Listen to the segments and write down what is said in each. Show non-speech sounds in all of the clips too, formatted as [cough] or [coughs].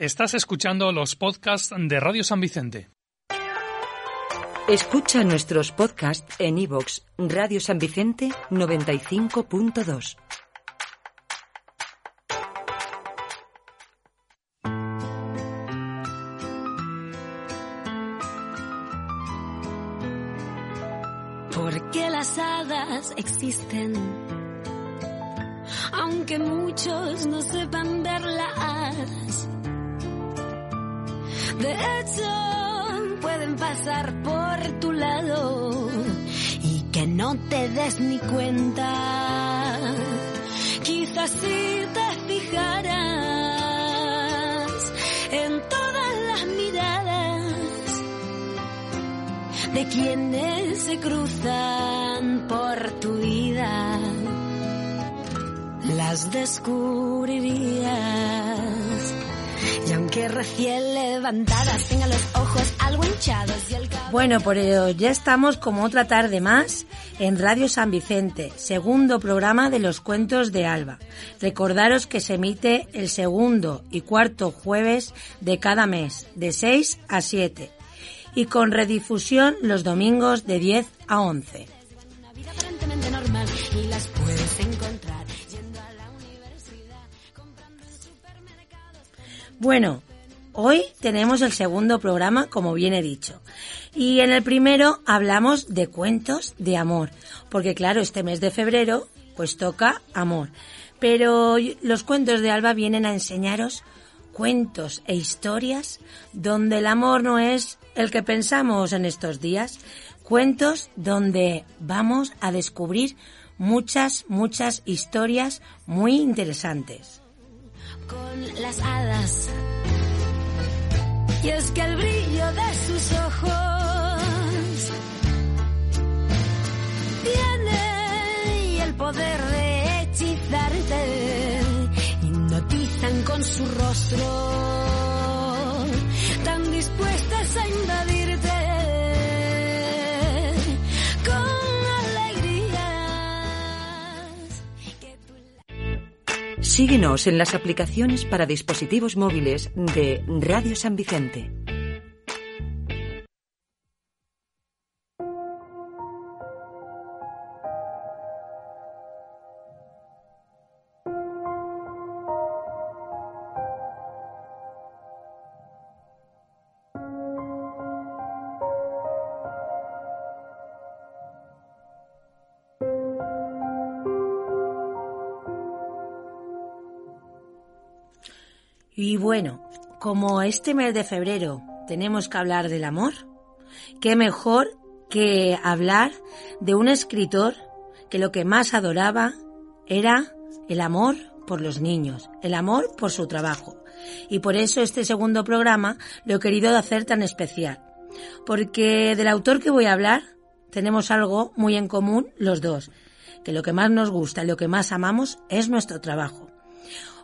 Estás escuchando los podcasts de Radio San Vicente. Escucha nuestros podcasts en iVoox Radio San Vicente 95.2. Porque las hadas existen, aunque muchos no sepan verlas. De hecho, pueden pasar por tu lado y que no te des ni cuenta. Quizás si te fijaras en todas las miradas de quienes se cruzan por tu vida, las descubrirías. Y aunque recién levantadas tenga los ojos algo hinchados y el cabello... Bueno, por ello ya estamos como otra tarde más en Radio San Vicente, segundo programa de los cuentos de Alba. Recordaros que se emite el segundo y cuarto jueves de cada mes, de 6 a 7, y con redifusión los domingos de 10 a 11. Bueno, hoy tenemos el segundo programa, como bien he dicho. Y en el primero hablamos de cuentos de amor, porque claro, este mes de febrero pues toca amor. Pero los cuentos de Alba vienen a enseñaros cuentos e historias donde el amor no es el que pensamos en estos días. Cuentos donde vamos a descubrir muchas, muchas historias muy interesantes. Con las hadas. Y es que el brillo de sus ojos tiene el poder de hechizarte. Hipnotizan con su rostro, tan dispuestas Síguenos en las aplicaciones para dispositivos móviles de Radio San Vicente. Y bueno, como este mes de febrero tenemos que hablar del amor, qué mejor que hablar de un escritor que lo que más adoraba era el amor por los niños, el amor por su trabajo. Y por eso este segundo programa lo he querido hacer tan especial. Porque del autor que voy a hablar tenemos algo muy en común los dos, que lo que más nos gusta y lo que más amamos es nuestro trabajo.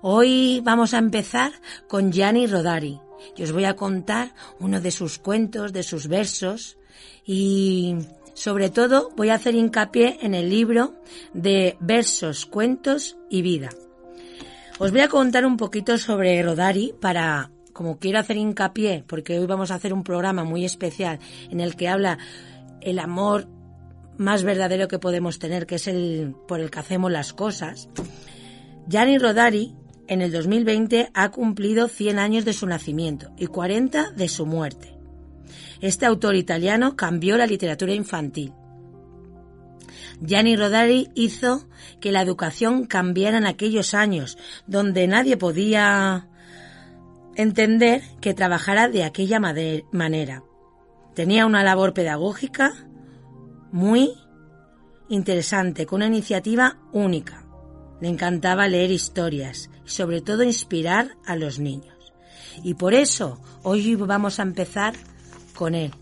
Hoy vamos a empezar con Gianni Rodari y os voy a contar uno de sus cuentos, de sus versos y sobre todo voy a hacer hincapié en el libro de versos, cuentos y vida. Os voy a contar un poquito sobre Rodari para, como quiero hacer hincapié, porque hoy vamos a hacer un programa muy especial en el que habla el amor más verdadero que podemos tener, que es el por el que hacemos las cosas. Gianni Rodari en el 2020 ha cumplido 100 años de su nacimiento y 40 de su muerte. Este autor italiano cambió la literatura infantil. Gianni Rodari hizo que la educación cambiara en aquellos años, donde nadie podía entender que trabajara de aquella manera. Tenía una labor pedagógica muy interesante, con una iniciativa única. Le encantaba leer historias y sobre todo inspirar a los niños. Y por eso hoy vamos a empezar con él.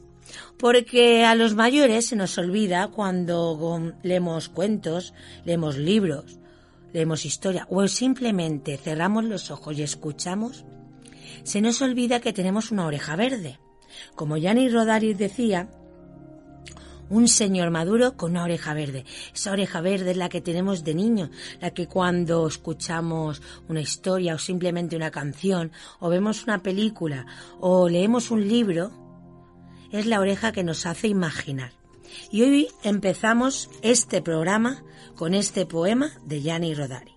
Porque a los mayores se nos olvida cuando leemos cuentos, leemos libros, leemos historia o simplemente cerramos los ojos y escuchamos, se nos olvida que tenemos una oreja verde. Como Gianni Rodari decía, un señor maduro con una oreja verde. Esa oreja verde es la que tenemos de niño, la que cuando escuchamos una historia o simplemente una canción, o vemos una película, o leemos un libro, es la oreja que nos hace imaginar. Y hoy empezamos este programa con este poema de Gianni Rodari.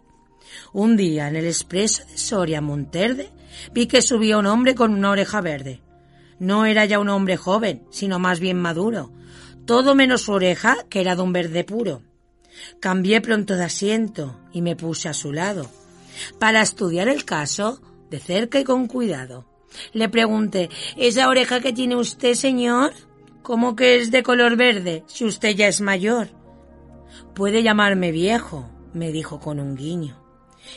Un día en el expreso de Soria Monterde vi que subía un hombre con una oreja verde. No era ya un hombre joven, sino más bien maduro, todo menos su oreja, que era de un verde puro. Cambié pronto de asiento y me puse a su lado, para estudiar el caso de cerca y con cuidado. Le pregunté, ¿esa oreja que tiene usted, señor? ¿Cómo que es de color verde, si usted ya es mayor? Puede llamarme viejo, me dijo con un guiño.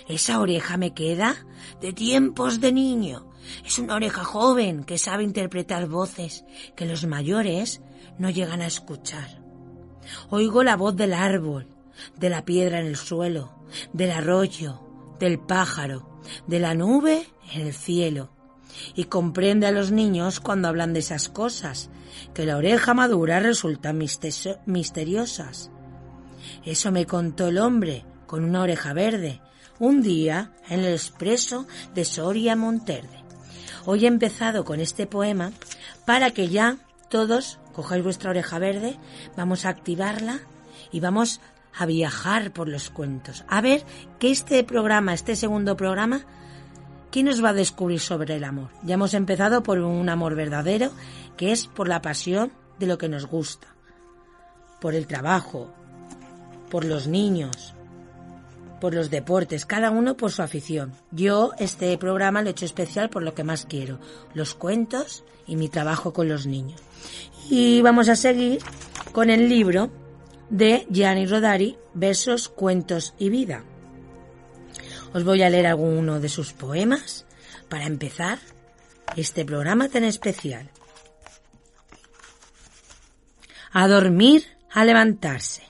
Esa oreja me queda de tiempos de niño. Es una oreja joven que sabe interpretar voces que los mayores no llegan a escuchar. Oigo la voz del árbol, de la piedra en el suelo, del arroyo, del pájaro, de la nube en el cielo. Y comprende a los niños cuando hablan de esas cosas, que la oreja madura resultan misteriosas. Eso me contó el hombre con una oreja verde, un día en el expreso de Soria Monterde. Hoy he empezado con este poema para que ya todos cojáis vuestra oreja verde, vamos a activarla y vamos a viajar por los cuentos. A ver que este programa, este segundo programa, ¿qué nos va a descubrir sobre el amor? Ya hemos empezado por un amor verdadero, que es por la pasión de lo que nos gusta, por el trabajo, por los niños, por los deportes, cada uno por su afición. Yo este programa lo he hecho especial por lo que más quiero, los cuentos y mi trabajo con los niños. Y vamos a seguir con el libro de Gianni Rodari, Versos, Cuentos y Vida. Os voy a leer alguno de sus poemas para empezar este programa tan especial. A dormir, a levantarse.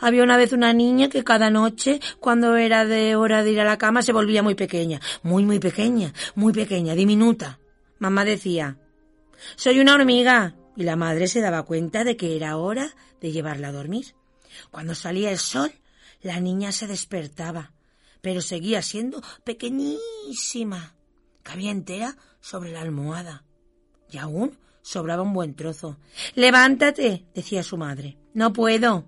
Había una vez una niña que cada noche, cuando era de hora de ir a la cama, se volvía muy pequeña, muy, muy pequeña, muy pequeña, diminuta. Mamá decía, soy una hormiga, y la madre se daba cuenta de que era hora de llevarla a dormir. Cuando salía el sol, la niña se despertaba, pero seguía siendo pequeñísima. Cabía entera sobre la almohada. Y aún sobraba un buen trozo. Levántate, decía su madre. No puedo,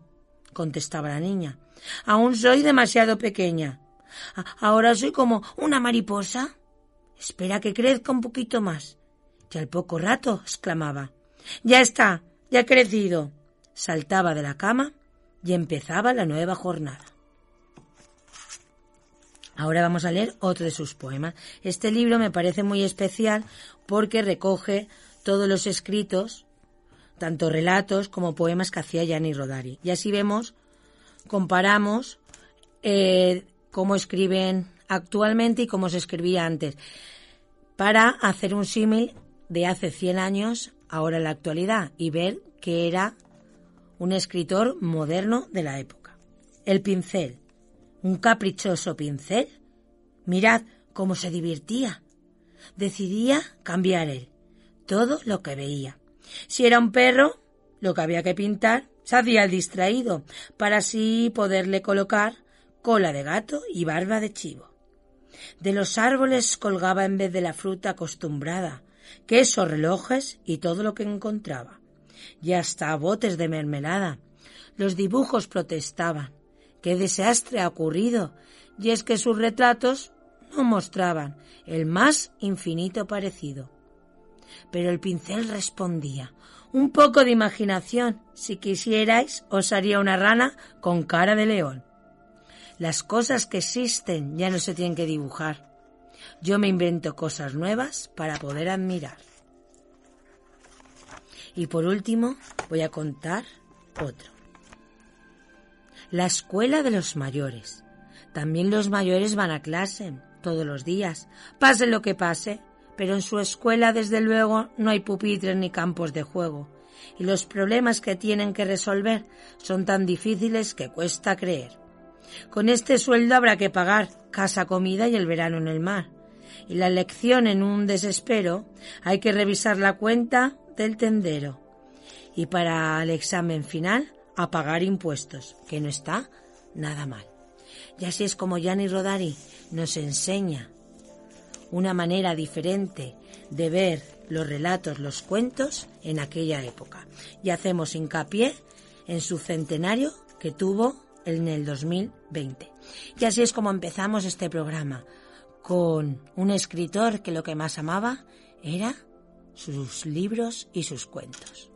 contestaba la niña. Aún soy demasiado pequeña. Ahora soy como una mariposa. Espera que crezca un poquito más. Y al poco rato exclamaba ya está, ya ha crecido. Saltaba de la cama y empezaba la nueva jornada. Ahora vamos a leer otro de sus poemas. Este libro me parece muy especial porque recoge todos los escritos, tanto relatos como poemas que hacía Gianni Rodari. Y así vemos, comparamos eh, cómo escriben actualmente y cómo se escribía antes, para hacer un símil de hace 100 años ahora en la actualidad y ver que era un escritor moderno de la época. El pincel, un caprichoso pincel. Mirad cómo se divertía. Decidía cambiar él todo lo que veía. Si era un perro, lo que había que pintar, se hacía el distraído, para así poderle colocar cola de gato y barba de chivo. De los árboles colgaba en vez de la fruta acostumbrada, quesos, relojes y todo lo que encontraba. Y hasta botes de mermelada. Los dibujos protestaban. ¡Qué desastre ha ocurrido! Y es que sus retratos no mostraban el más infinito parecido. Pero el pincel respondía un poco de imaginación. Si quisierais, os haría una rana con cara de león. Las cosas que existen ya no se tienen que dibujar. Yo me invento cosas nuevas para poder admirar. Y por último, voy a contar otro. La escuela de los mayores. También los mayores van a clase. todos los días, pase lo que pase, pero en su escuela desde luego no hay pupitres ni campos de juego, y los problemas que tienen que resolver son tan difíciles que cuesta creer. Con este sueldo habrá que pagar casa, comida y el verano en el mar. Y la lección en un desespero hay que revisar la cuenta del tendero. Y para el examen final, a pagar impuestos, que no está nada mal. Y así es como Gianni Rodari nos enseña una manera diferente de ver los relatos, los cuentos en aquella época. Y hacemos hincapié en su centenario que tuvo en el 2020. Y así es como empezamos este programa, con un escritor que lo que más amaba era sus libros y sus cuentos.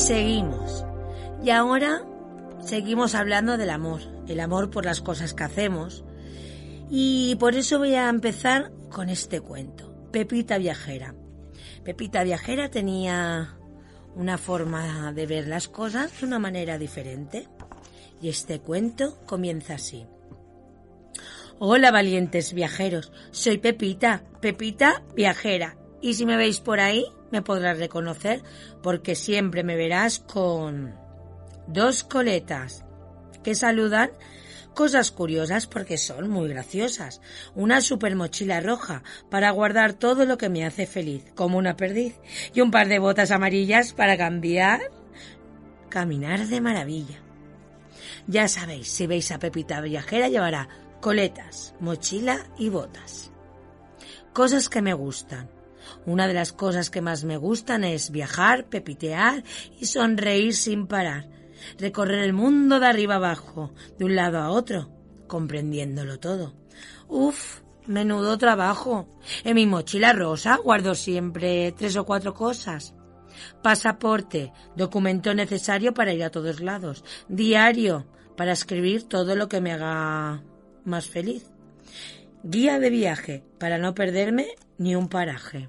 Seguimos. Y ahora seguimos hablando del amor, el amor por las cosas que hacemos. Y por eso voy a empezar con este cuento, Pepita Viajera. Pepita Viajera tenía una forma de ver las cosas de una manera diferente. Y este cuento comienza así. Hola valientes viajeros, soy Pepita, Pepita Viajera. Y si me veis por ahí, me podrás reconocer porque siempre me verás con dos coletas que saludan cosas curiosas porque son muy graciosas. Una super mochila roja para guardar todo lo que me hace feliz, como una perdiz, y un par de botas amarillas para cambiar, caminar de maravilla. Ya sabéis, si veis a Pepita Viajera llevará coletas, mochila y botas. Cosas que me gustan una de las cosas que más me gustan es viajar, pepitear y sonreír sin parar. Recorrer el mundo de arriba abajo, de un lado a otro, comprendiéndolo todo. Uf, menudo trabajo. En mi mochila rosa guardo siempre tres o cuatro cosas. Pasaporte, documento necesario para ir a todos lados. Diario, para escribir todo lo que me haga más feliz. Guía de viaje, para no perderme ni un paraje.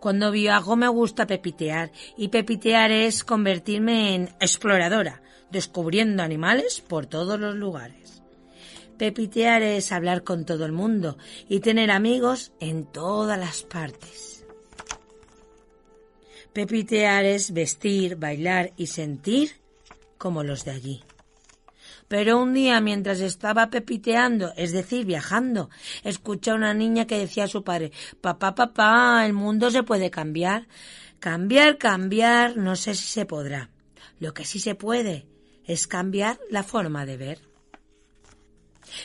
Cuando viajo me gusta pepitear y pepitear es convertirme en exploradora, descubriendo animales por todos los lugares. Pepitear es hablar con todo el mundo y tener amigos en todas las partes. Pepitear es vestir, bailar y sentir como los de allí. Pero un día, mientras estaba pepiteando, es decir, viajando, escuché a una niña que decía a su padre, papá, papá, el mundo se puede cambiar. Cambiar, cambiar, no sé si se podrá. Lo que sí se puede es cambiar la forma de ver.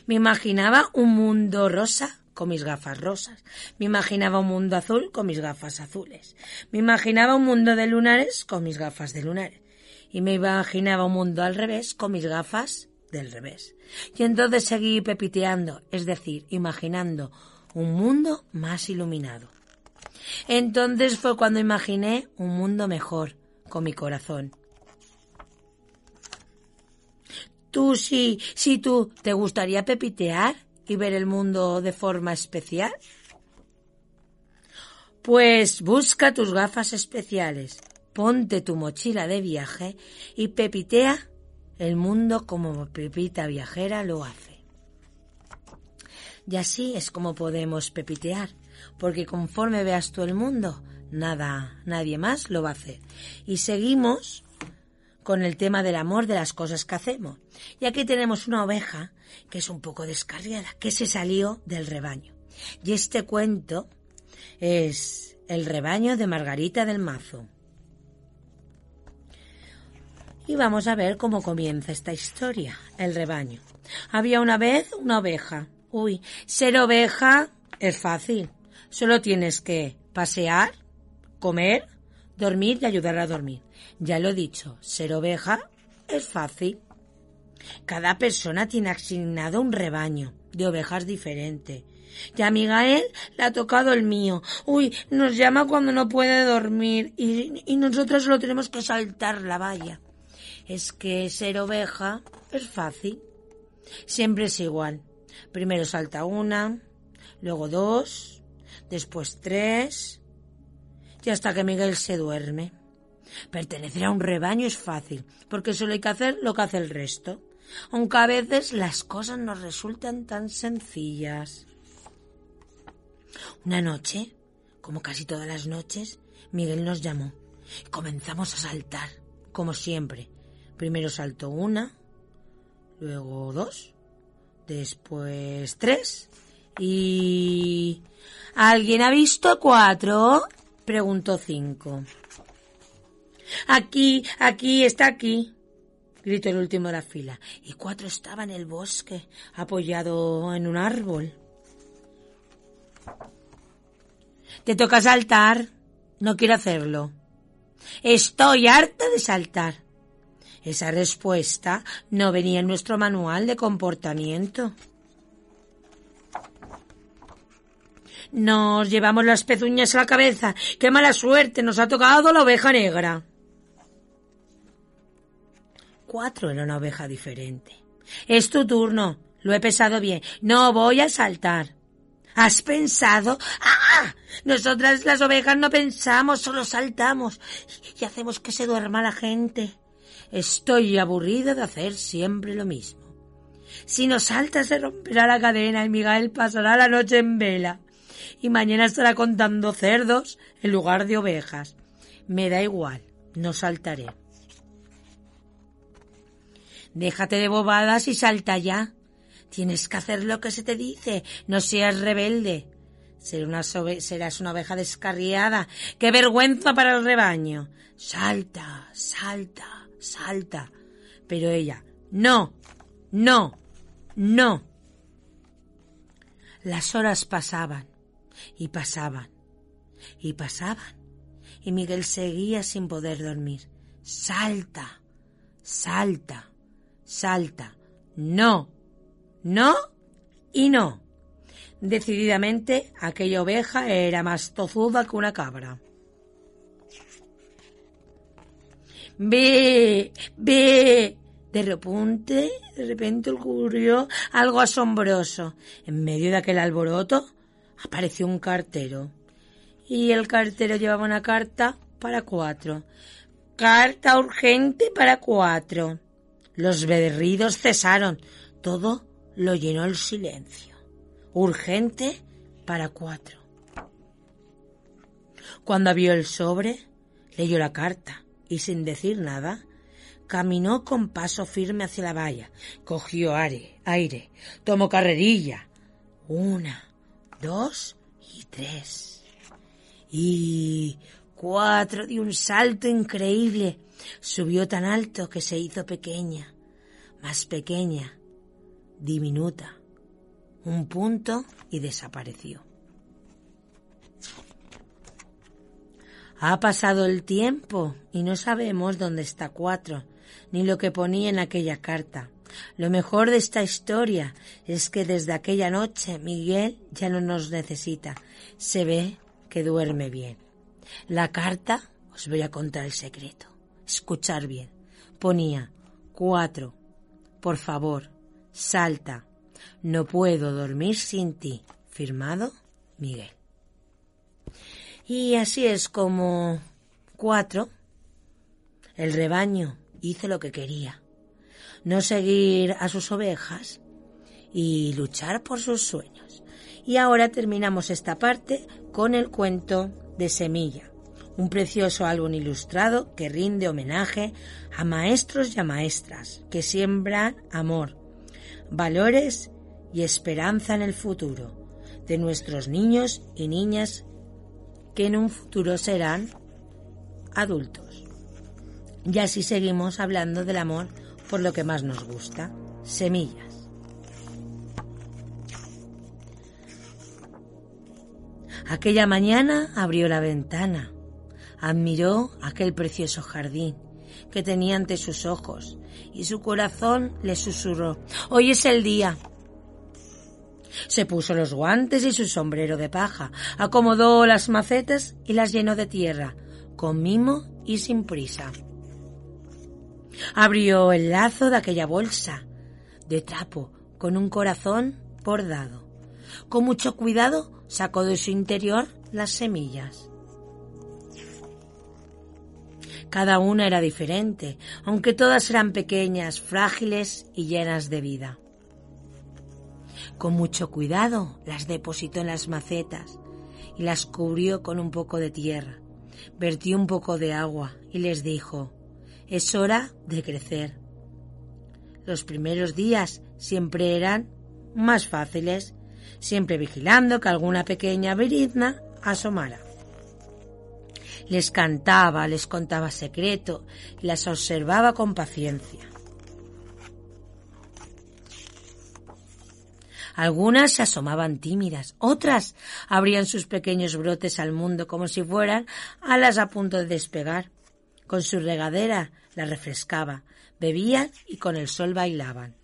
Me imaginaba un mundo rosa con mis gafas rosas. Me imaginaba un mundo azul con mis gafas azules. Me imaginaba un mundo de lunares con mis gafas de lunares. Y me imaginaba un mundo al revés con mis gafas del revés. Y entonces seguí pepiteando, es decir, imaginando un mundo más iluminado. Entonces fue cuando imaginé un mundo mejor con mi corazón. Tú sí, sí tú, ¿te gustaría pepitear y ver el mundo de forma especial? Pues busca tus gafas especiales, ponte tu mochila de viaje y pepitea el mundo como Pepita viajera lo hace. Y así es como podemos pepitear, porque conforme veas tú el mundo, nada, nadie más lo va a hacer. Y seguimos con el tema del amor de las cosas que hacemos. Y aquí tenemos una oveja que es un poco descarriada, que se salió del rebaño. Y este cuento es El rebaño de Margarita del Mazo. Y vamos a ver cómo comienza esta historia, el rebaño. Había una vez una oveja. Uy, ser oveja es fácil. Solo tienes que pasear, comer, dormir y ayudar a dormir. Ya lo he dicho, ser oveja es fácil. Cada persona tiene asignado un rebaño de ovejas diferente. Y a Miguel le ha tocado el mío. Uy, nos llama cuando no puede dormir y, y nosotros solo tenemos que saltar la valla. Es que ser oveja es fácil. Siempre es igual. Primero salta una, luego dos, después tres, y hasta que Miguel se duerme. Pertenecer a un rebaño es fácil, porque solo hay que hacer lo que hace el resto, aunque a veces las cosas nos resultan tan sencillas. Una noche, como casi todas las noches, Miguel nos llamó y comenzamos a saltar, como siempre. Primero saltó una, luego dos, después tres y... ¿Alguien ha visto cuatro? preguntó cinco. Aquí, aquí, está aquí, gritó el último de la fila, y cuatro estaba en el bosque, apoyado en un árbol. Te toca saltar. No quiero hacerlo. Estoy harta de saltar. Esa respuesta no venía en nuestro manual de comportamiento. Nos llevamos las pezuñas a la cabeza. ¡Qué mala suerte! Nos ha tocado la oveja negra. Cuatro era una oveja diferente. Es tu turno. Lo he pesado bien. No voy a saltar. ¿Has pensado? ¡Ah! Nosotras las ovejas no pensamos, solo saltamos y hacemos que se duerma la gente. Estoy aburrida de hacer siempre lo mismo. Si no salta se romperá la cadena y Miguel pasará la noche en vela. Y mañana estará contando cerdos en lugar de ovejas. Me da igual, no saltaré. Déjate de bobadas y salta ya. Tienes que hacer lo que se te dice, no seas rebelde. serás una oveja descarriada. ¡Qué vergüenza para el rebaño! Salta, salta, salta. Pero ella, no, no, no. Las horas pasaban y pasaban y pasaban y Miguel seguía sin poder dormir. Salta, salta, salta. No, no y no. Decididamente aquella oveja era más tozuda que una cabra. Ve, ve. De repente, de repente ocurrió algo asombroso. En medio de aquel alboroto apareció un cartero. Y el cartero llevaba una carta para cuatro. Carta urgente para cuatro. Los berridos cesaron. Todo lo llenó el silencio. Urgente para cuatro. Cuando vio el sobre, leyó la carta y sin decir nada, caminó con paso firme hacia la valla, cogió aire, aire, tomó carrerilla. Una, dos y tres. Y cuatro de un salto increíble. Subió tan alto que se hizo pequeña, más pequeña, diminuta, un punto y desapareció. Ha pasado el tiempo y no sabemos dónde está cuatro, ni lo que ponía en aquella carta. Lo mejor de esta historia es que desde aquella noche Miguel ya no nos necesita. Se ve que duerme bien. La carta, os voy a contar el secreto. Escuchar bien. Ponía cuatro. Por favor, Salta. No puedo dormir sin ti. Firmado Miguel. Y así es como cuatro. El rebaño hizo lo que quería. No seguir a sus ovejas y luchar por sus sueños. Y ahora terminamos esta parte con el cuento de Semilla, un precioso álbum ilustrado que rinde homenaje a maestros y a maestras que siembran amor, valores y esperanza en el futuro de nuestros niños y niñas que en un futuro serán adultos. Y así seguimos hablando del amor por lo que más nos gusta, semillas. Aquella mañana abrió la ventana, admiró aquel precioso jardín que tenía ante sus ojos y su corazón le susurró, hoy es el día. Se puso los guantes y su sombrero de paja, acomodó las macetas y las llenó de tierra, con mimo y sin prisa. Abrió el lazo de aquella bolsa de trapo con un corazón bordado. Con mucho cuidado sacó de su interior las semillas. Cada una era diferente, aunque todas eran pequeñas, frágiles y llenas de vida. Con mucho cuidado las depositó en las macetas y las cubrió con un poco de tierra. Vertió un poco de agua y les dijo, es hora de crecer. Los primeros días siempre eran más fáciles, siempre vigilando que alguna pequeña berizna asomara. Les cantaba, les contaba secreto y las observaba con paciencia. Algunas se asomaban tímidas, otras abrían sus pequeños brotes al mundo como si fueran alas a punto de despegar. Con su regadera la refrescaba, bebían y con el sol bailaban.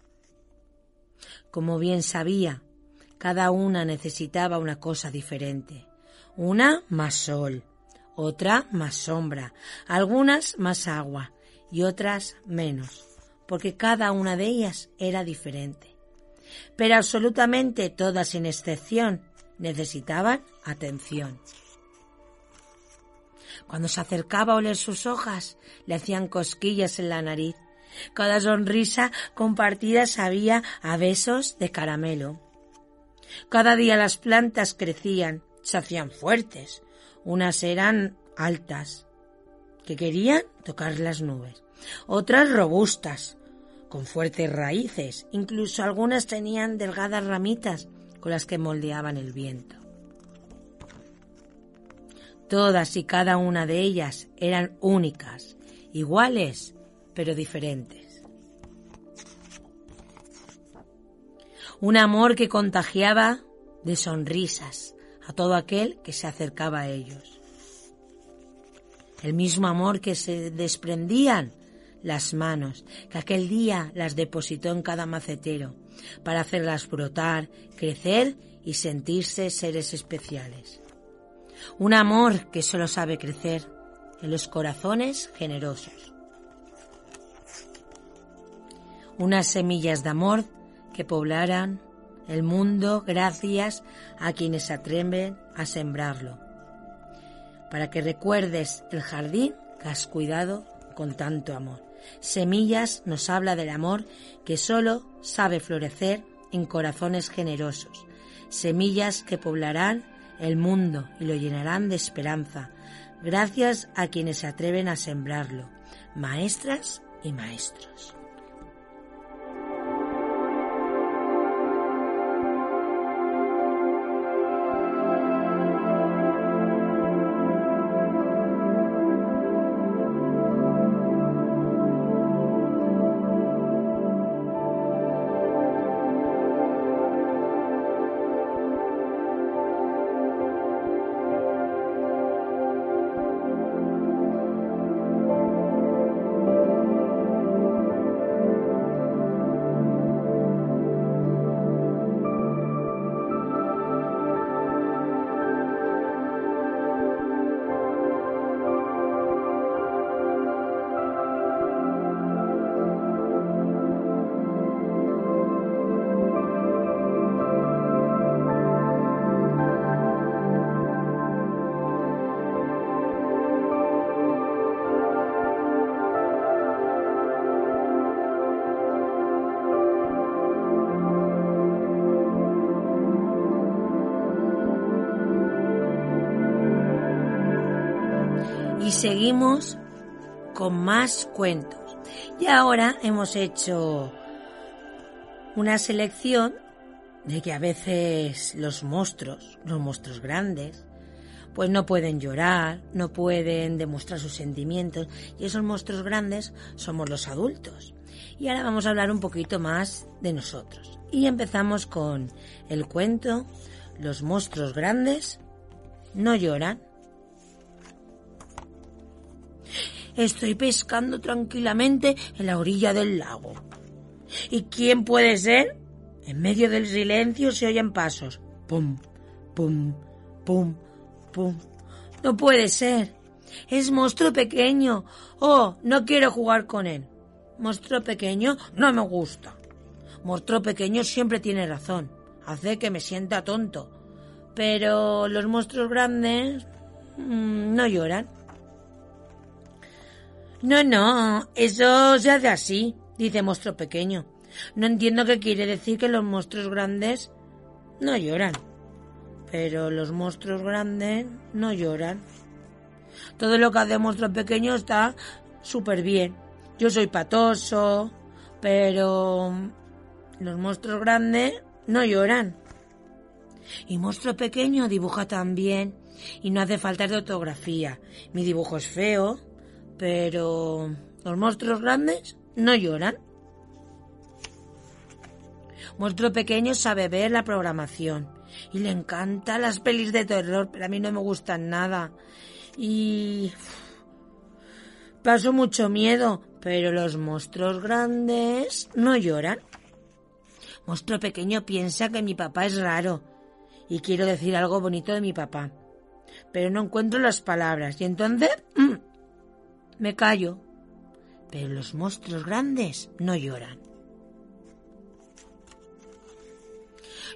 Como bien sabía, cada una necesitaba una cosa diferente. Una más sol, otra más sombra, algunas más agua y otras menos, porque cada una de ellas era diferente. Pero absolutamente todas sin excepción necesitaban atención. Cuando se acercaba a oler sus hojas, le hacían cosquillas en la nariz. Cada sonrisa compartida sabía a besos de caramelo. Cada día las plantas crecían, se hacían fuertes. Unas eran altas, que querían tocar las nubes. Otras robustas, con fuertes raíces. Incluso algunas tenían delgadas ramitas con las que moldeaban el viento. Todas y cada una de ellas eran únicas, iguales, pero diferentes. Un amor que contagiaba de sonrisas a todo aquel que se acercaba a ellos. El mismo amor que se desprendían las manos, que aquel día las depositó en cada macetero, para hacerlas brotar, crecer y sentirse seres especiales. Un amor que solo sabe crecer en los corazones generosos. Unas semillas de amor que poblarán el mundo gracias a quienes atreven a sembrarlo. Para que recuerdes el jardín que has cuidado con tanto amor. Semillas nos habla del amor que solo sabe florecer en corazones generosos. Semillas que poblarán el mundo y lo llenarán de esperanza, gracias a quienes se atreven a sembrarlo, maestras y maestros. Seguimos con más cuentos. Y ahora hemos hecho una selección de que a veces los monstruos, los monstruos grandes, pues no pueden llorar, no pueden demostrar sus sentimientos y esos monstruos grandes somos los adultos. Y ahora vamos a hablar un poquito más de nosotros. Y empezamos con el cuento Los monstruos grandes no lloran. Estoy pescando tranquilamente en la orilla del lago. ¿Y quién puede ser? En medio del silencio se oyen pasos. Pum, pum, pum, pum. No puede ser. Es monstruo pequeño. Oh, no quiero jugar con él. Monstruo pequeño no me gusta. Monstruo pequeño siempre tiene razón. Hace que me sienta tonto. Pero los monstruos grandes mm, no lloran. No, no, eso se hace así, dice monstruo pequeño. No entiendo qué quiere decir que los monstruos grandes no lloran. Pero los monstruos grandes no lloran. Todo lo que hace monstruo pequeño está súper bien. Yo soy patoso, pero los monstruos grandes no lloran. Y monstruo pequeño dibuja también y no hace falta de ortografía. Mi dibujo es feo, pero los monstruos grandes no lloran. Monstruo pequeño sabe ver la programación y le encantan las pelis de terror, pero a mí no me gustan nada. Y paso mucho miedo, pero los monstruos grandes no lloran. Monstruo pequeño piensa que mi papá es raro y quiero decir algo bonito de mi papá, pero no encuentro las palabras y entonces mm, me callo. Pero los monstruos grandes no lloran.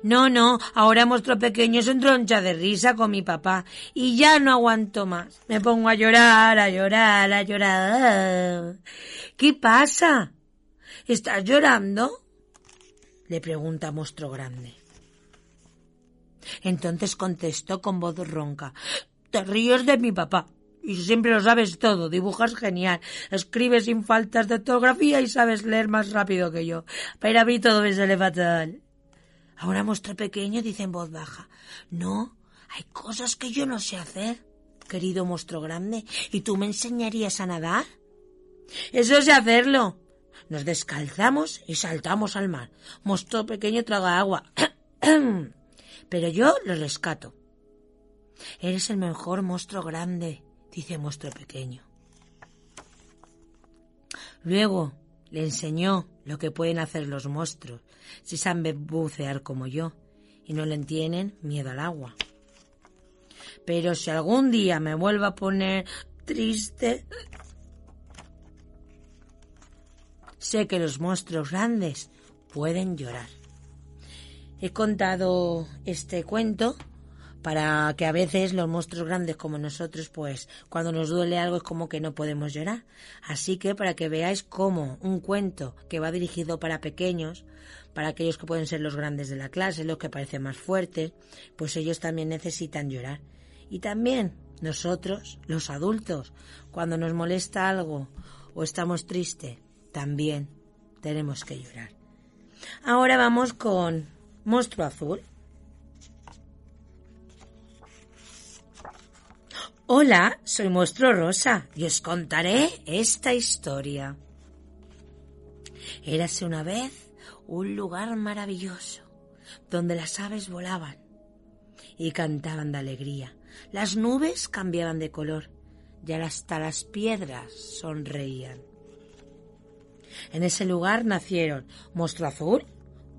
No, no, ahora monstruo pequeño se entroncha de risa con mi papá y ya no aguanto más. Me pongo a llorar, a llorar, a llorar. ¿Qué pasa? ¿Estás llorando? le pregunta monstruo grande. Entonces contestó con voz ronca. Te ríes de mi papá. Y siempre lo sabes todo, dibujas genial, escribes sin faltas de ortografía y sabes leer más rápido que yo. Pero a mí todo me sale fatal. Ahora monstruo pequeño dice en voz baja. No, hay cosas que yo no sé hacer, querido monstruo grande. ¿Y tú me enseñarías a nadar? Eso sé hacerlo. Nos descalzamos y saltamos al mar. Monstruo pequeño traga agua. [coughs] Pero yo lo rescato. Eres el mejor monstruo grande, dice monstruo pequeño. Luego le enseñó lo que pueden hacer los monstruos si saben bucear como yo y no le tienen miedo al agua. Pero si algún día me vuelvo a poner triste, sé que los monstruos grandes pueden llorar. He contado este cuento para que a veces los monstruos grandes como nosotros, pues cuando nos duele algo es como que no podemos llorar. Así que para que veáis cómo un cuento que va dirigido para pequeños, para aquellos que pueden ser los grandes de la clase, los que parecen más fuertes, pues ellos también necesitan llorar. Y también nosotros, los adultos, cuando nos molesta algo o estamos tristes, también tenemos que llorar. Ahora vamos con Monstruo Azul. Hola, soy Monstruo Rosa y os contaré esta historia. Érase una vez un lugar maravilloso donde las aves volaban y cantaban de alegría. Las nubes cambiaban de color y hasta las piedras sonreían. En ese lugar nacieron Monstruo Azul,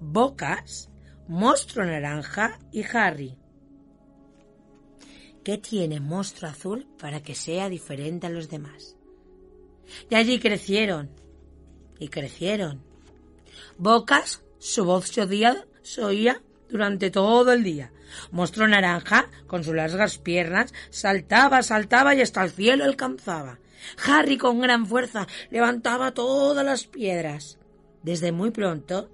Bocas, Monstruo Naranja y Harry. ¿Qué tiene Monstruo Azul para que sea diferente a los demás? Y allí crecieron. Y crecieron. Bocas, su voz se oía, se oía durante todo el día. Monstruo Naranja, con sus largas piernas, saltaba, saltaba y hasta el cielo alcanzaba. Harry, con gran fuerza, levantaba todas las piedras. Desde muy pronto,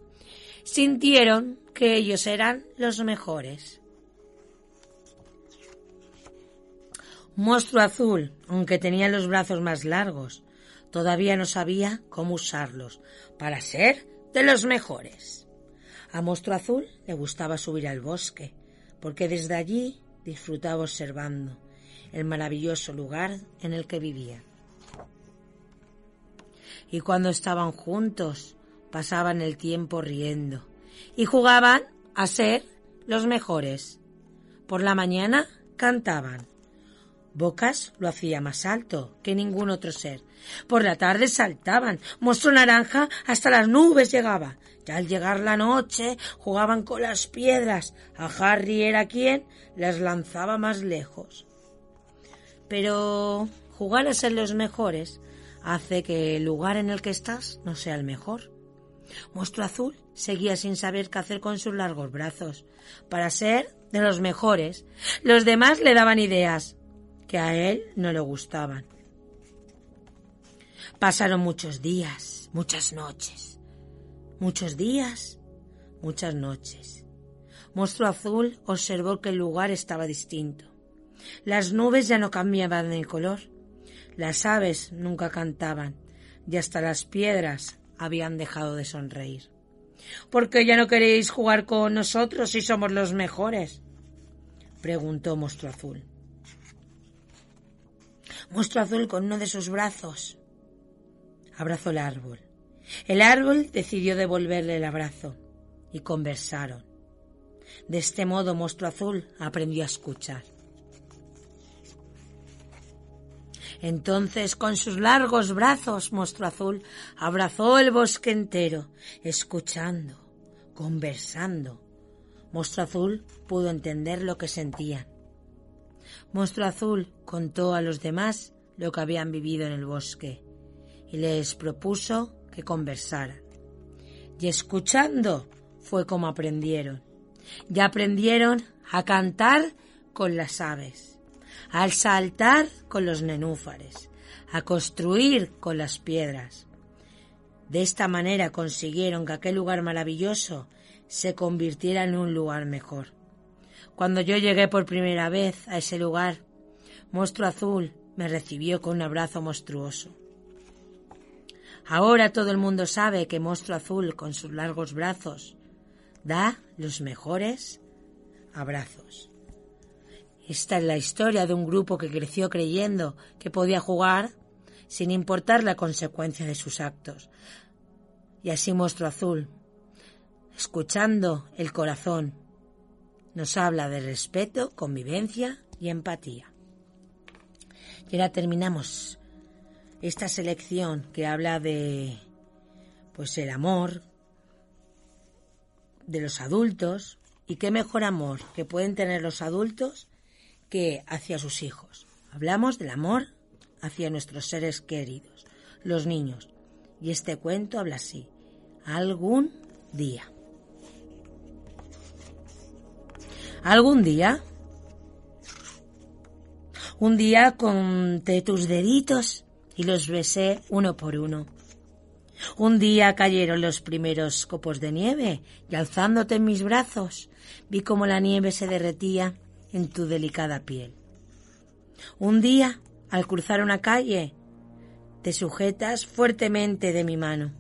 sintieron que ellos eran los mejores. Monstruo azul, aunque tenía los brazos más largos, todavía no sabía cómo usarlos para ser de los mejores. A Monstruo azul le gustaba subir al bosque, porque desde allí disfrutaba observando el maravilloso lugar en el que vivía. Y cuando estaban juntos, pasaban el tiempo riendo y jugaban a ser los mejores. Por la mañana cantaban. Bocas lo hacía más alto que ningún otro ser. Por la tarde saltaban. Monstruo naranja hasta las nubes llegaba. Y al llegar la noche jugaban con las piedras. A Harry era quien las lanzaba más lejos. Pero jugar a ser los mejores hace que el lugar en el que estás no sea el mejor. Monstruo Azul seguía sin saber qué hacer con sus largos brazos. Para ser de los mejores, los demás le daban ideas que a él no le gustaban. Pasaron muchos días, muchas noches. Muchos días, muchas noches. Monstruo Azul observó que el lugar estaba distinto. Las nubes ya no cambiaban de color. Las aves nunca cantaban y hasta las piedras habían dejado de sonreír. ¿Por qué ya no queréis jugar con nosotros si somos los mejores? preguntó Monstruo Azul. Monstruo Azul con uno de sus brazos abrazó el árbol. El árbol decidió devolverle el abrazo y conversaron. De este modo Monstruo Azul aprendió a escuchar. Entonces, con sus largos brazos, Monstruo Azul abrazó el bosque entero, escuchando, conversando. Monstruo Azul pudo entender lo que sentían. Monstruo Azul contó a los demás lo que habían vivido en el bosque y les propuso que conversaran. Y escuchando fue como aprendieron. Y aprendieron a cantar con las aves, al saltar con los nenúfares, a construir con las piedras. De esta manera consiguieron que aquel lugar maravilloso se convirtiera en un lugar mejor. Cuando yo llegué por primera vez a ese lugar, Monstruo Azul me recibió con un abrazo monstruoso. Ahora todo el mundo sabe que Monstruo Azul, con sus largos brazos, da los mejores abrazos. Esta es la historia de un grupo que creció creyendo que podía jugar sin importar la consecuencia de sus actos. Y así Monstruo Azul, escuchando el corazón, nos habla de respeto, convivencia y empatía. Y ahora terminamos esta selección que habla de pues el amor de los adultos y qué mejor amor que pueden tener los adultos que hacia sus hijos. Hablamos del amor hacia nuestros seres queridos, los niños. Y este cuento habla así, algún día. Algún día, un día conté tus deditos y los besé uno por uno. Un día cayeron los primeros copos de nieve y alzándote en mis brazos vi cómo la nieve se derretía en tu delicada piel. Un día, al cruzar una calle, te sujetas fuertemente de mi mano.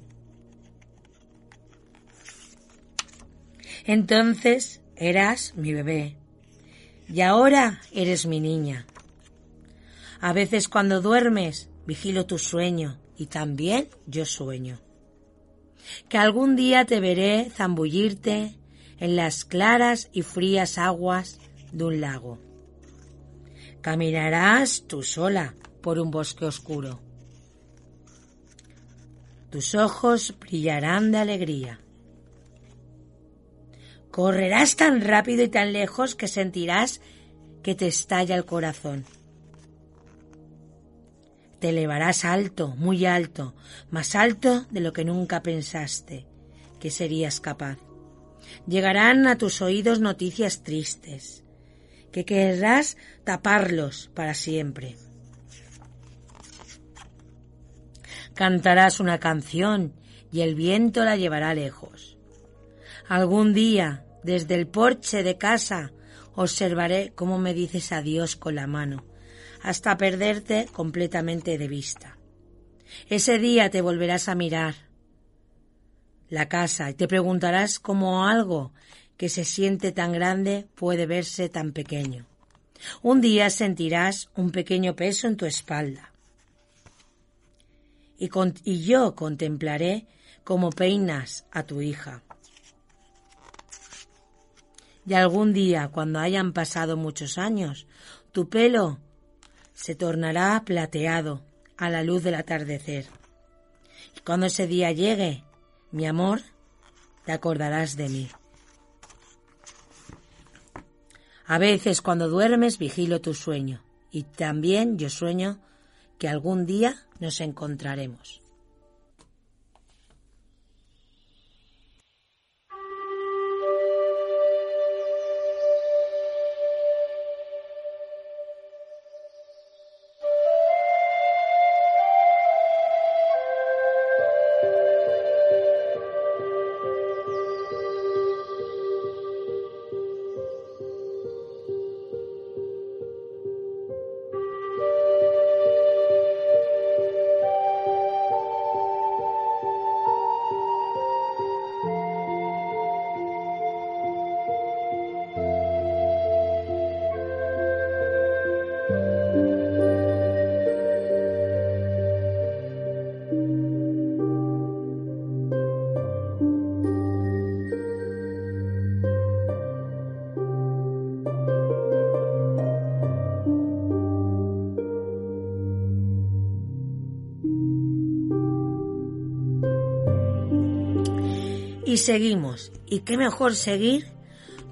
Entonces eras mi bebé y ahora eres mi niña. A veces cuando duermes vigilo tu sueño y también yo sueño. Que algún día te veré zambullirte en las claras y frías aguas de un lago. Caminarás tú sola por un bosque oscuro. Tus ojos brillarán de alegría. Correrás tan rápido y tan lejos que sentirás que te estalla el corazón. Te elevarás alto, muy alto, más alto de lo que nunca pensaste que serías capaz. Llegarán a tus oídos noticias tristes, que querrás taparlos para siempre. Cantarás una canción y el viento la llevará lejos. Algún día, desde el porche de casa, observaré cómo me dices adiós con la mano hasta perderte completamente de vista. Ese día te volverás a mirar la casa y te preguntarás cómo algo que se siente tan grande puede verse tan pequeño. Un día sentirás un pequeño peso en tu espalda. Y, y yo contemplaré cómo peinas a tu hija. Y algún día, cuando hayan pasado muchos años, tu pelo se tornará plateado a la luz del atardecer. Y cuando ese día llegue, mi amor, te acordarás de mí. A veces cuando duermes vigilo tu sueño y también yo sueño que algún día nos encontraremos. Y seguimos. ¿Y qué mejor seguir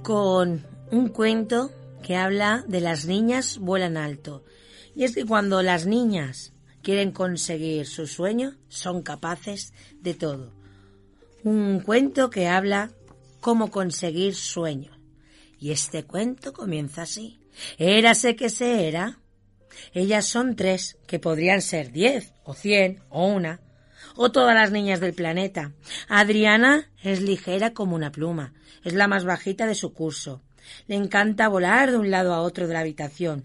con un cuento que habla de las niñas vuelan alto? Y es que cuando las niñas quieren conseguir su sueño, son capaces de todo. Un cuento que habla cómo conseguir sueños. Y este cuento comienza así. Érase que se era. Ellas son tres, que podrían ser diez, o cien, o una, o todas las niñas del planeta. Adriana es ligera como una pluma, es la más bajita de su curso. Le encanta volar de un lado a otro de la habitación,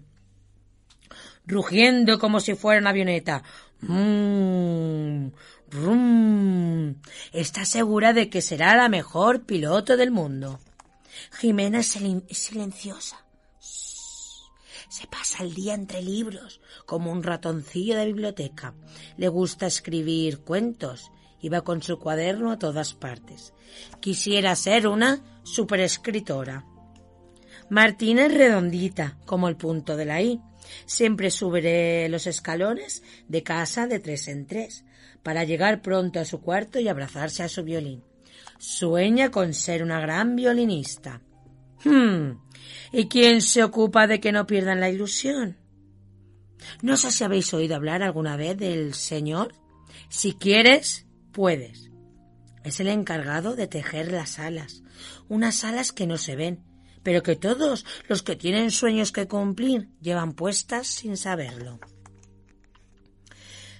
rugiendo como si fuera una avioneta. Mm, Está segura de que será la mejor piloto del mundo. Jimena es silenciosa. Se pasa el día entre libros, como un ratoncillo de biblioteca. Le gusta escribir cuentos y va con su cuaderno a todas partes. Quisiera ser una superescritora. Martina es redondita, como el punto de la I. Siempre sube los escalones de casa de tres en tres, para llegar pronto a su cuarto y abrazarse a su violín. Sueña con ser una gran violinista. Hmm. ¿Y quién se ocupa de que no pierdan la ilusión? No sé si habéis oído hablar alguna vez del Señor. Si quieres, puedes. Es el encargado de tejer las alas, unas alas que no se ven, pero que todos los que tienen sueños que cumplir llevan puestas sin saberlo.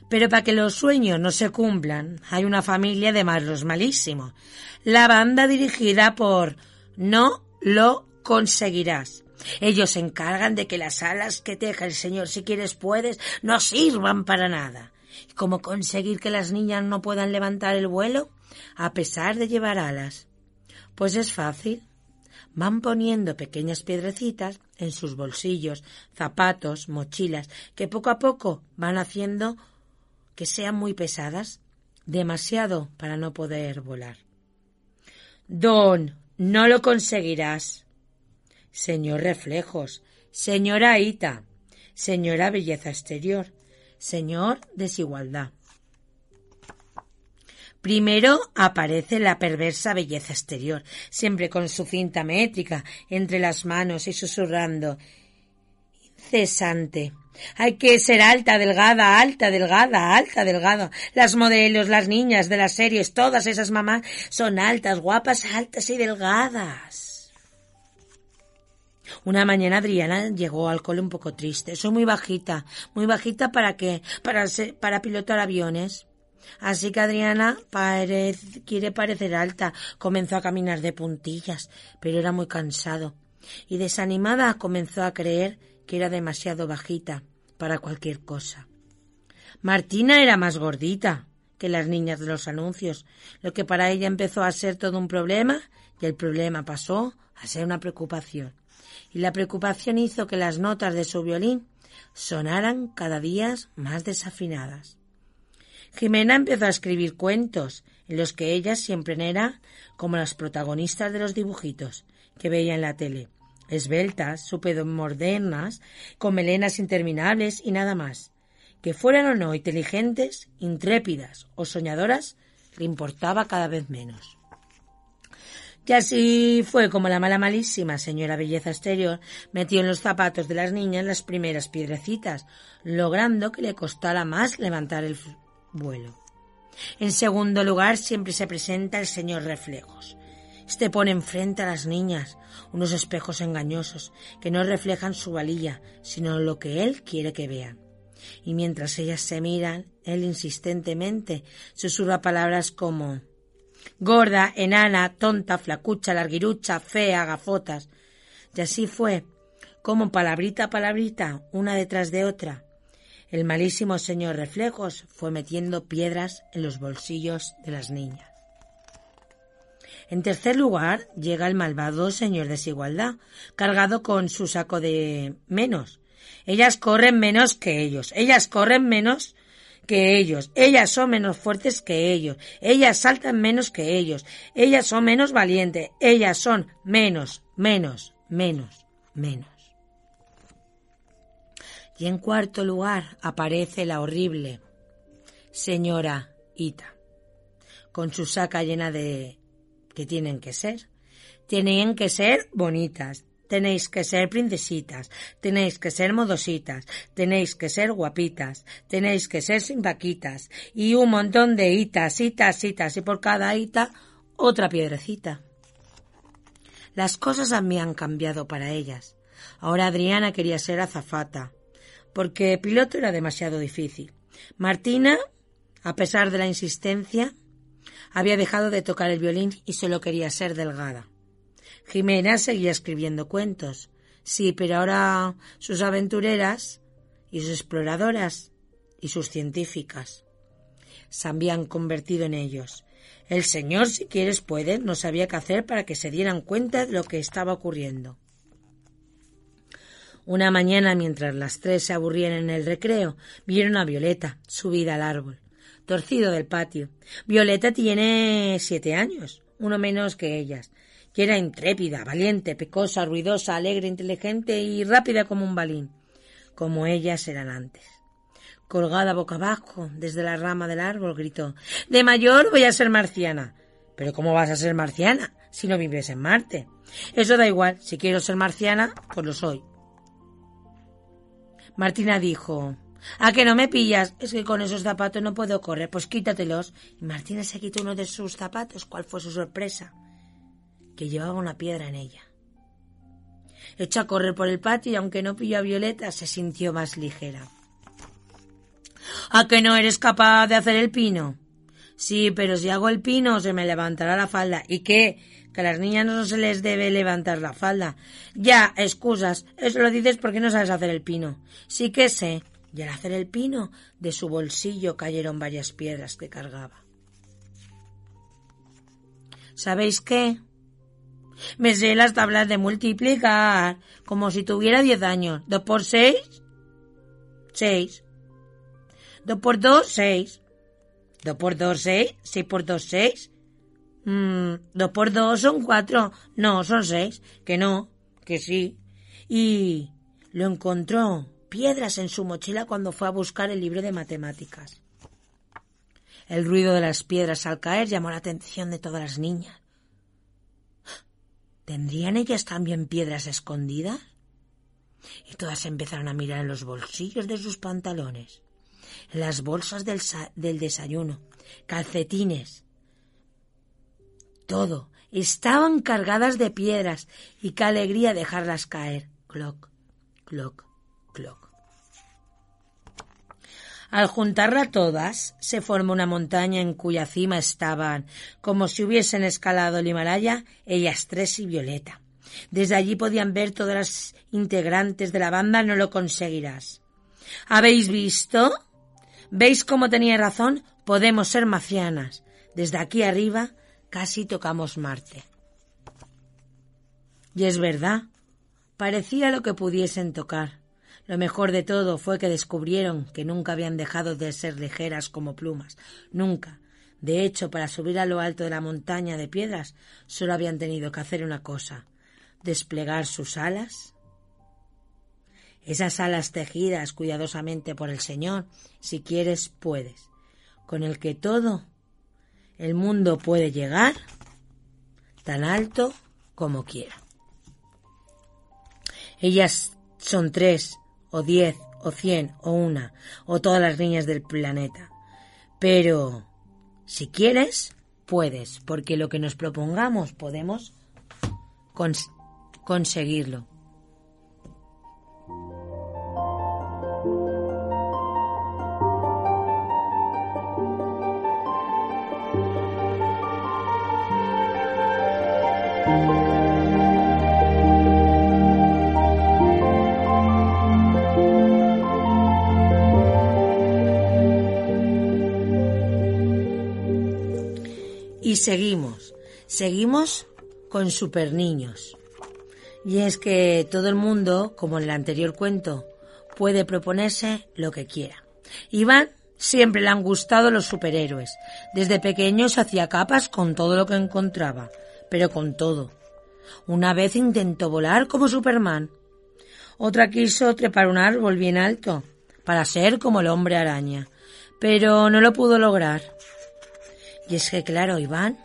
Pero para que los sueños no se cumplan, hay una familia de malos malísimos. La banda dirigida por No lo conseguirás. Ellos se encargan de que las alas que teja el Señor, si quieres puedes, no sirvan para nada. ¿Y cómo conseguir que las niñas no puedan levantar el vuelo a pesar de llevar alas? Pues es fácil. Van poniendo pequeñas piedrecitas en sus bolsillos, zapatos, mochilas, que poco a poco van haciendo que sean muy pesadas, demasiado para no poder volar. Don, no lo conseguirás. Señor reflejos, señora Ita, señora belleza exterior, señor desigualdad. Primero aparece la perversa belleza exterior, siempre con su cinta métrica entre las manos y susurrando incesante. Hay que ser alta, delgada, alta, delgada, alta, delgada. Las modelos, las niñas de las series, todas esas mamás son altas, guapas, altas y delgadas. Una mañana Adriana llegó al cole un poco triste. Soy muy bajita, muy bajita para qué? Para, para pilotar aviones. Así que Adriana quiere parecer alta. Comenzó a caminar de puntillas, pero era muy cansado. Y desanimada comenzó a creer que era demasiado bajita para cualquier cosa. Martina era más gordita que las niñas de los anuncios, lo que para ella empezó a ser todo un problema y el problema pasó a ser una preocupación, y la preocupación hizo que las notas de su violín sonaran cada día más desafinadas. Jimena empezó a escribir cuentos, en los que ella siempre era como las protagonistas de los dibujitos que veía en la tele, esbeltas, súper modernas, con melenas interminables y nada más. Que fueran o no inteligentes, intrépidas o soñadoras, le importaba cada vez menos. Y así fue como la mala malísima señora Belleza Exterior metió en los zapatos de las niñas las primeras piedrecitas, logrando que le costara más levantar el vuelo. En segundo lugar, siempre se presenta el señor Reflejos. Este pone enfrente a las niñas unos espejos engañosos que no reflejan su valía, sino lo que él quiere que vean. Y mientras ellas se miran, él insistentemente susurra palabras como gorda, enana, tonta, flacucha, larguirucha, fea, gafotas. Y así fue, como palabrita a palabrita, una detrás de otra, el malísimo señor Reflejos fue metiendo piedras en los bolsillos de las niñas. En tercer lugar llega el malvado señor Desigualdad, cargado con su saco de menos. Ellas corren menos que ellos, ellas corren menos que ellos, ellas son menos fuertes que ellos, ellas saltan menos que ellos, ellas son menos valientes, ellas son menos, menos, menos, menos. Y en cuarto lugar aparece la horrible señora Ita, con su saca llena de que tienen que ser. Tienen que ser bonitas, tenéis que ser princesitas, tenéis que ser modositas, tenéis que ser guapitas, tenéis que ser simpaquitas y un montón de itas, itas, itas y por cada ita otra piedrecita. Las cosas habían cambiado para ellas. Ahora Adriana quería ser azafata, porque piloto era demasiado difícil. Martina, a pesar de la insistencia, había dejado de tocar el violín y solo quería ser delgada. Jimena seguía escribiendo cuentos. Sí, pero ahora sus aventureras y sus exploradoras y sus científicas se habían convertido en ellos. El señor, si quieres, puede, no sabía qué hacer para que se dieran cuenta de lo que estaba ocurriendo. Una mañana, mientras las tres se aburrían en el recreo, vieron a Violeta subida al árbol, torcido del patio. Violeta tiene siete años, uno menos que ellas, y era intrépida, valiente, pecosa, ruidosa, alegre, inteligente y rápida como un balín, como ellas eran antes. Colgada boca abajo desde la rama del árbol, gritó De mayor voy a ser marciana. Pero ¿cómo vas a ser marciana si no vives en Marte? Eso da igual, si quiero ser marciana, pues lo soy. Martina dijo ¿A que no me pillas? Es que con esos zapatos no puedo correr. Pues quítatelos. Y Martina se quitó uno de sus zapatos. ¿Cuál fue su sorpresa? Que llevaba una piedra en ella. Echó a correr por el patio y aunque no pilló a Violeta, se sintió más ligera. ¿A que no eres capaz de hacer el pino? Sí, pero si hago el pino se me levantará la falda. ¿Y qué? que a las niñas no se les debe levantar la falda. Ya, excusas, eso lo dices porque no sabes hacer el pino. Sí que sé. Y al hacer el pino, de su bolsillo cayeron varias piedras que cargaba. ¿Sabéis qué? Me sé las tablas de multiplicar, como si tuviera diez años. ¿Dos por seis? Seis. ¿Dos por dos? Seis. ¿Dos por dos? Seis. ¿Seis por dos? Seis. Mm, dos por dos son cuatro. No, son seis. Que no, que sí. Y lo encontró piedras en su mochila cuando fue a buscar el libro de matemáticas. El ruido de las piedras al caer llamó la atención de todas las niñas. ¿Tendrían ellas también piedras escondidas? Y todas empezaron a mirar en los bolsillos de sus pantalones, en las bolsas del, desayuno, calcetines, todo. Estaban cargadas de piedras y qué alegría dejarlas caer. Cloc, cloc. Al juntarla todas, se formó una montaña en cuya cima estaban, como si hubiesen escalado el Himalaya, ellas tres y Violeta. Desde allí podían ver todas las integrantes de la banda, no lo conseguirás. ¿Habéis visto? ¿Veis cómo tenía razón? Podemos ser macianas. Desde aquí arriba Casi tocamos Marte. Y es verdad, parecía lo que pudiesen tocar. Lo mejor de todo fue que descubrieron que nunca habían dejado de ser ligeras como plumas, nunca. De hecho, para subir a lo alto de la montaña de piedras, solo habían tenido que hacer una cosa desplegar sus alas. Esas alas tejidas cuidadosamente por el Señor, si quieres, puedes, con el que todo el mundo puede llegar tan alto como quiera. Ellas son tres, o diez, o cien, o una, o todas las niñas del planeta. Pero, si quieres, puedes, porque lo que nos propongamos podemos conseguirlo. Seguimos, seguimos con super niños. Y es que todo el mundo, como en el anterior cuento, puede proponerse lo que quiera. Iván siempre le han gustado los superhéroes. Desde pequeño se hacía capas con todo lo que encontraba, pero con todo. Una vez intentó volar como Superman. Otra quiso trepar un árbol bien alto para ser como el hombre araña, pero no lo pudo lograr. Y es que, claro, Iván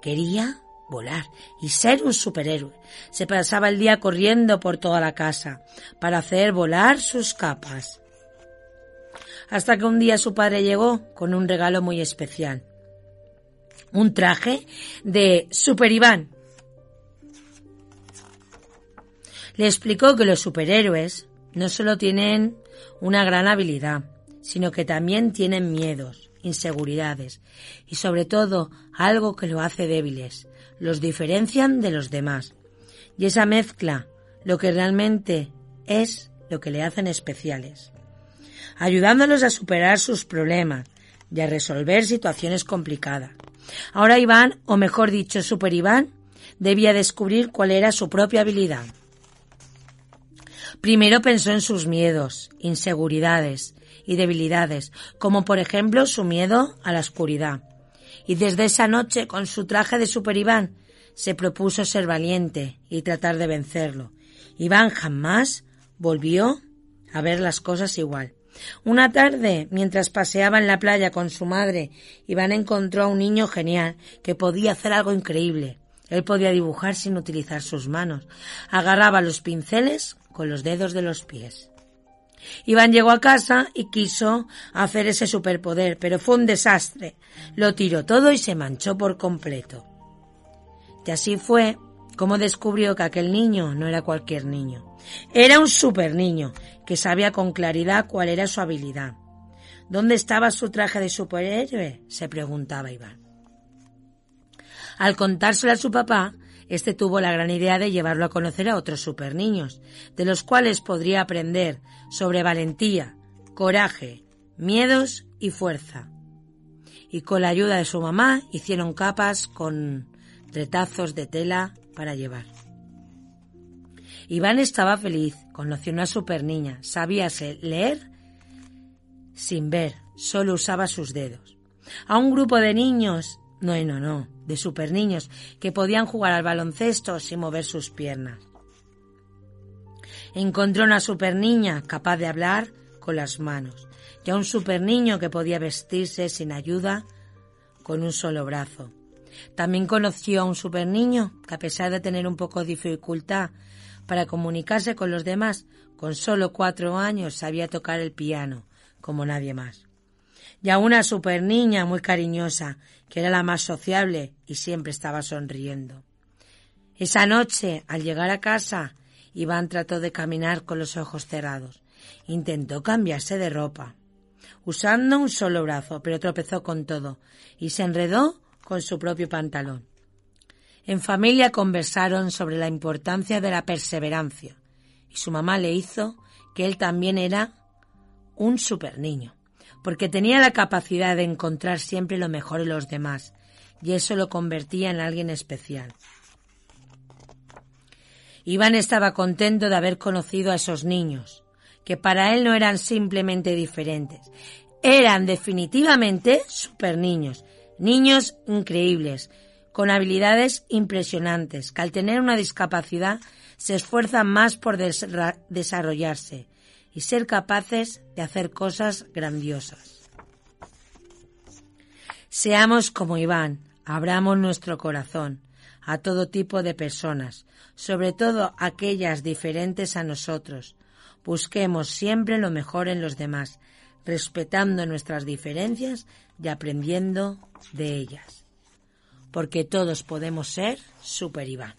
quería volar y ser un superhéroe. Se pasaba el día corriendo por toda la casa para hacer volar sus capas. Hasta que un día su padre llegó con un regalo muy especial. Un traje de Super Iván. Le explicó que los superhéroes no solo tienen una gran habilidad, sino que también tienen miedos inseguridades y sobre todo algo que lo hace débiles, los diferencian de los demás. Y esa mezcla, lo que realmente es lo que le hacen especiales, ayudándolos a superar sus problemas y a resolver situaciones complicadas. Ahora Iván, o mejor dicho, Super Iván, debía descubrir cuál era su propia habilidad. Primero pensó en sus miedos, inseguridades y debilidades, como por ejemplo su miedo a la oscuridad. Y desde esa noche, con su traje de Super Iván, se propuso ser valiente y tratar de vencerlo. Iván jamás volvió a ver las cosas igual. Una tarde, mientras paseaba en la playa con su madre, Iván encontró a un niño genial que podía hacer algo increíble. Él podía dibujar sin utilizar sus manos. Agarraba los pinceles con los dedos de los pies. Iván llegó a casa y quiso hacer ese superpoder, pero fue un desastre. Lo tiró todo y se manchó por completo. Y así fue como descubrió que aquel niño no era cualquier niño. Era un super niño que sabía con claridad cuál era su habilidad. ¿Dónde estaba su traje de superhéroe? se preguntaba Iván. Al contárselo a su papá, este tuvo la gran idea de llevarlo a conocer a otros super niños, de los cuales podría aprender sobre valentía, coraje, miedos y fuerza. Y con la ayuda de su mamá hicieron capas con retazos de tela para llevar. Iván estaba feliz, conoció una super niña, sabía leer sin ver, solo usaba sus dedos. A un grupo de niños no, no, no, de super niños que podían jugar al baloncesto sin mover sus piernas. Encontró una super niña capaz de hablar con las manos y a un super niño que podía vestirse sin ayuda con un solo brazo. También conoció a un super niño que a pesar de tener un poco de dificultad para comunicarse con los demás, con solo cuatro años sabía tocar el piano como nadie más y a una super niña muy cariñosa, que era la más sociable y siempre estaba sonriendo. Esa noche, al llegar a casa, Iván trató de caminar con los ojos cerrados. Intentó cambiarse de ropa, usando un solo brazo, pero tropezó con todo y se enredó con su propio pantalón. En familia conversaron sobre la importancia de la perseverancia y su mamá le hizo que él también era un super niño porque tenía la capacidad de encontrar siempre lo mejor en los demás, y eso lo convertía en alguien especial. Iván estaba contento de haber conocido a esos niños, que para él no eran simplemente diferentes, eran definitivamente super niños, niños increíbles, con habilidades impresionantes, que al tener una discapacidad se esfuerzan más por desarrollarse y ser capaces de hacer cosas grandiosas. Seamos como Iván, abramos nuestro corazón a todo tipo de personas, sobre todo aquellas diferentes a nosotros. Busquemos siempre lo mejor en los demás, respetando nuestras diferencias y aprendiendo de ellas. Porque todos podemos ser Super Iván.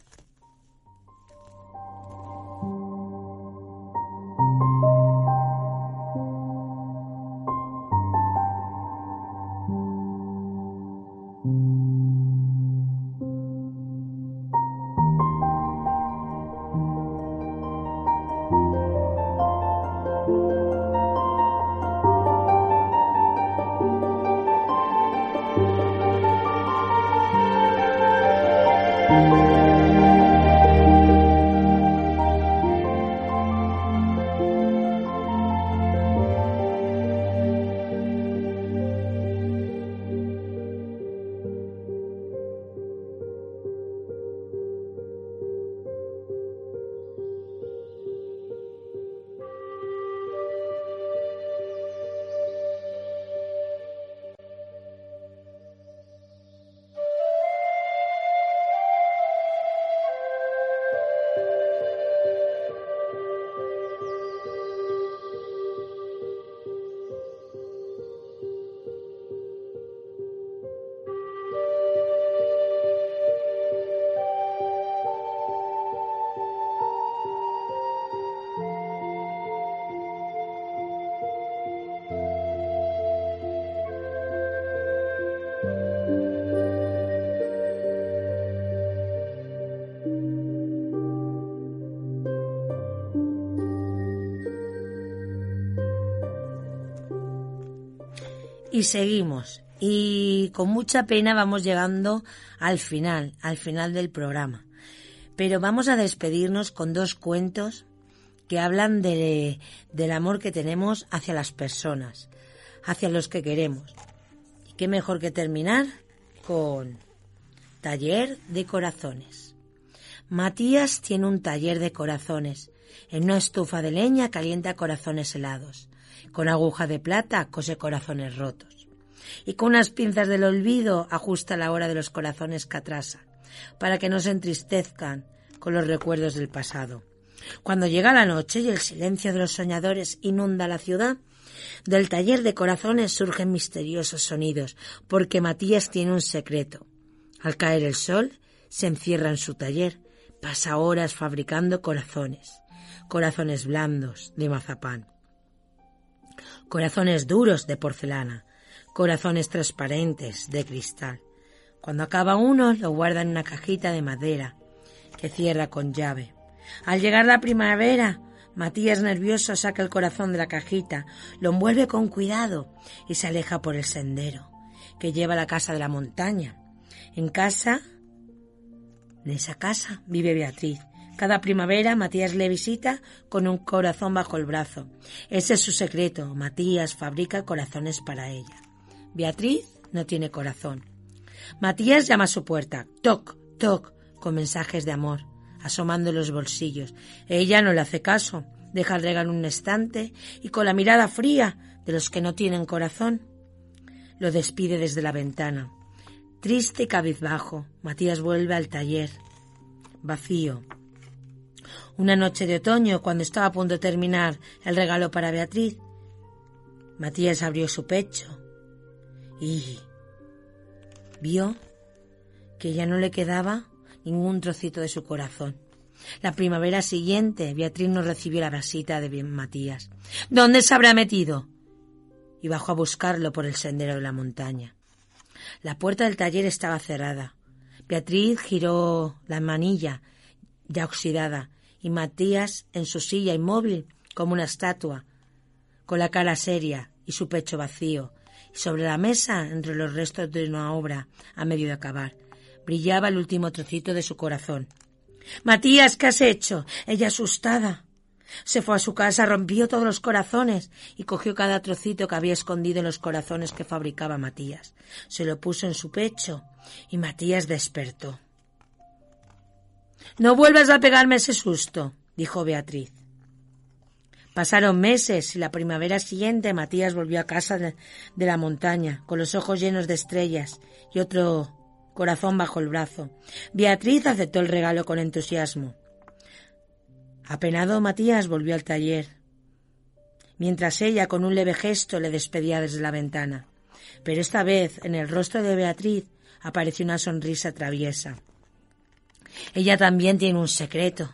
Y seguimos. Y con mucha pena vamos llegando al final, al final del programa. Pero vamos a despedirnos con dos cuentos que hablan de, del amor que tenemos hacia las personas, hacia los que queremos. Y qué mejor que terminar con Taller de Corazones. Matías tiene un taller de corazones. En una estufa de leña calienta corazones helados. Con aguja de plata cose corazones rotos. Y con unas pinzas del olvido ajusta la hora de los corazones que atrasa, para que no se entristezcan con los recuerdos del pasado. Cuando llega la noche y el silencio de los soñadores inunda la ciudad, del taller de corazones surgen misteriosos sonidos, porque Matías tiene un secreto. Al caer el sol, se encierra en su taller, pasa horas fabricando corazones, corazones blandos de mazapán corazones duros de porcelana, corazones transparentes de cristal. Cuando acaba uno, lo guarda en una cajita de madera que cierra con llave. Al llegar la primavera, Matías nervioso saca el corazón de la cajita, lo envuelve con cuidado y se aleja por el sendero que lleva a la casa de la montaña. En casa, en esa casa, vive Beatriz, cada primavera Matías le visita con un corazón bajo el brazo. Ese es su secreto. Matías fabrica corazones para ella. Beatriz no tiene corazón. Matías llama a su puerta. Toc, toc, con mensajes de amor, asomando los bolsillos. Ella no le hace caso. Deja el regalo en un estante y con la mirada fría de los que no tienen corazón, lo despide desde la ventana. Triste y cabizbajo, Matías vuelve al taller. Vacío, una noche de otoño, cuando estaba a punto de terminar el regalo para Beatriz, Matías abrió su pecho y vio que ya no le quedaba ningún trocito de su corazón. La primavera siguiente, Beatriz no recibió la vasita de Matías. ¿Dónde se habrá metido? Y bajó a buscarlo por el sendero de la montaña. La puerta del taller estaba cerrada. Beatriz giró la manilla, ya oxidada, y Matías en su silla inmóvil como una estatua, con la cara seria y su pecho vacío, y sobre la mesa, entre los restos de una obra a medio de acabar, brillaba el último trocito de su corazón. Matías, ¿qué has hecho? Ella asustada. Se fue a su casa, rompió todos los corazones y cogió cada trocito que había escondido en los corazones que fabricaba Matías. Se lo puso en su pecho y Matías despertó. No vuelvas a pegarme ese susto, dijo Beatriz. Pasaron meses y la primavera siguiente Matías volvió a casa de, la montaña, con los ojos llenos de estrellas y otro corazón bajo el brazo. Beatriz aceptó el regalo con entusiasmo. Apenado, Matías volvió al taller, mientras ella con un leve gesto le despedía desde la ventana. Pero esta vez en el rostro de Beatriz apareció una sonrisa traviesa. Ella también tiene un secreto.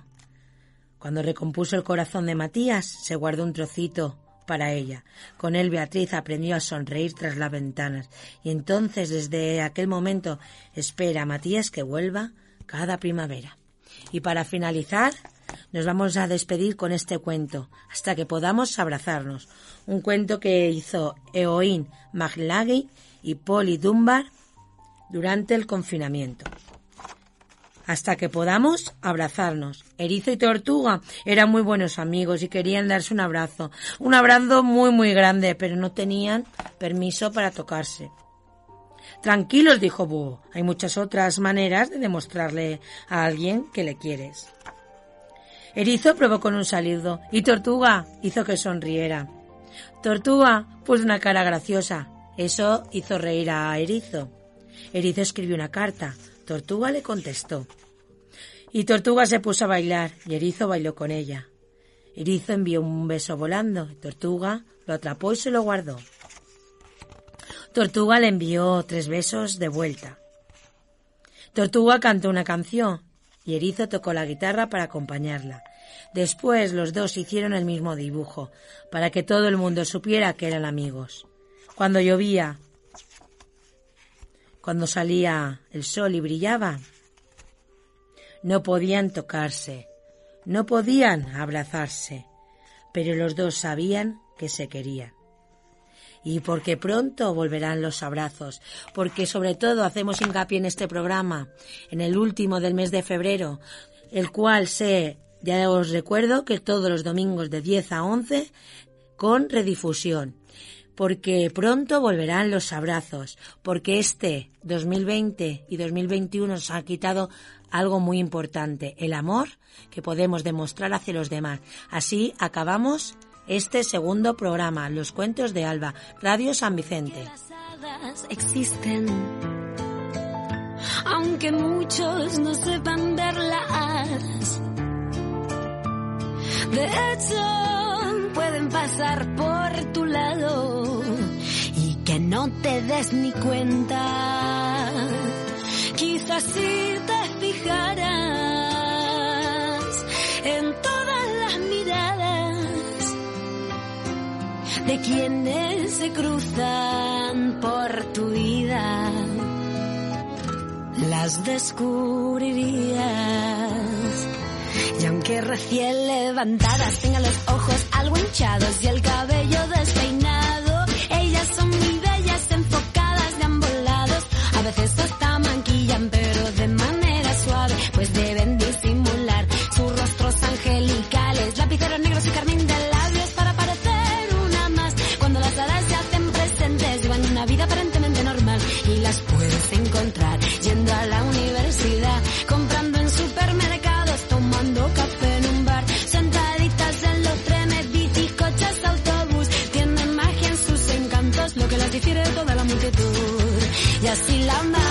Cuando recompuso el corazón de Matías, se guardó un trocito para ella. Con él Beatriz aprendió a sonreír tras las ventanas y entonces desde aquel momento espera a Matías que vuelva cada primavera. Y para finalizar, nos vamos a despedir con este cuento, hasta que podamos abrazarnos. Un cuento que hizo Eoin Maglagui y Polly Dunbar durante el confinamiento. Hasta que podamos abrazarnos. Erizo y Tortuga eran muy buenos amigos y querían darse un abrazo. Un abrazo muy muy grande, pero no tenían permiso para tocarse. Tranquilos, dijo Búho. Hay muchas otras maneras de demostrarle a alguien que le quieres. Erizo probó con un saludo y Tortuga hizo que sonriera. Tortuga puso una cara graciosa. Eso hizo reír a Erizo. Erizo escribió una carta. Tortuga le contestó. Y Tortuga se puso a bailar y Erizo bailó con ella. Erizo envió un beso volando. Tortuga lo atrapó y se lo guardó. Tortuga le envió tres besos de vuelta. Tortuga cantó una canción y Erizo tocó la guitarra para acompañarla. Después los dos hicieron el mismo dibujo, para que todo el mundo supiera que eran amigos. Cuando llovía, cuando salía el sol y brillaba, no podían tocarse, no podían abrazarse, pero los dos sabían que se querían. Y porque pronto volverán los abrazos, porque sobre todo hacemos hincapié en este programa, en el último del mes de febrero, el cual sé, ya os recuerdo que todos los domingos de 10 a 11 con redifusión porque pronto volverán los abrazos, porque este 2020 y 2021 nos ha quitado algo muy importante, el amor que podemos demostrar hacia los demás. Así acabamos este segundo programa, Los Cuentos de Alba, Radio San Vicente. Las hadas existen, aunque muchos no sepan verlas. De hecho, pueden pasar por tu lado y que no te des ni cuenta. Quizás si te en todas las miradas de quienes se cruzan por tu vida, las descubrirías. Y aunque recién levantadas tengan los ojos algo hinchados y el cabello despeinado, Y así la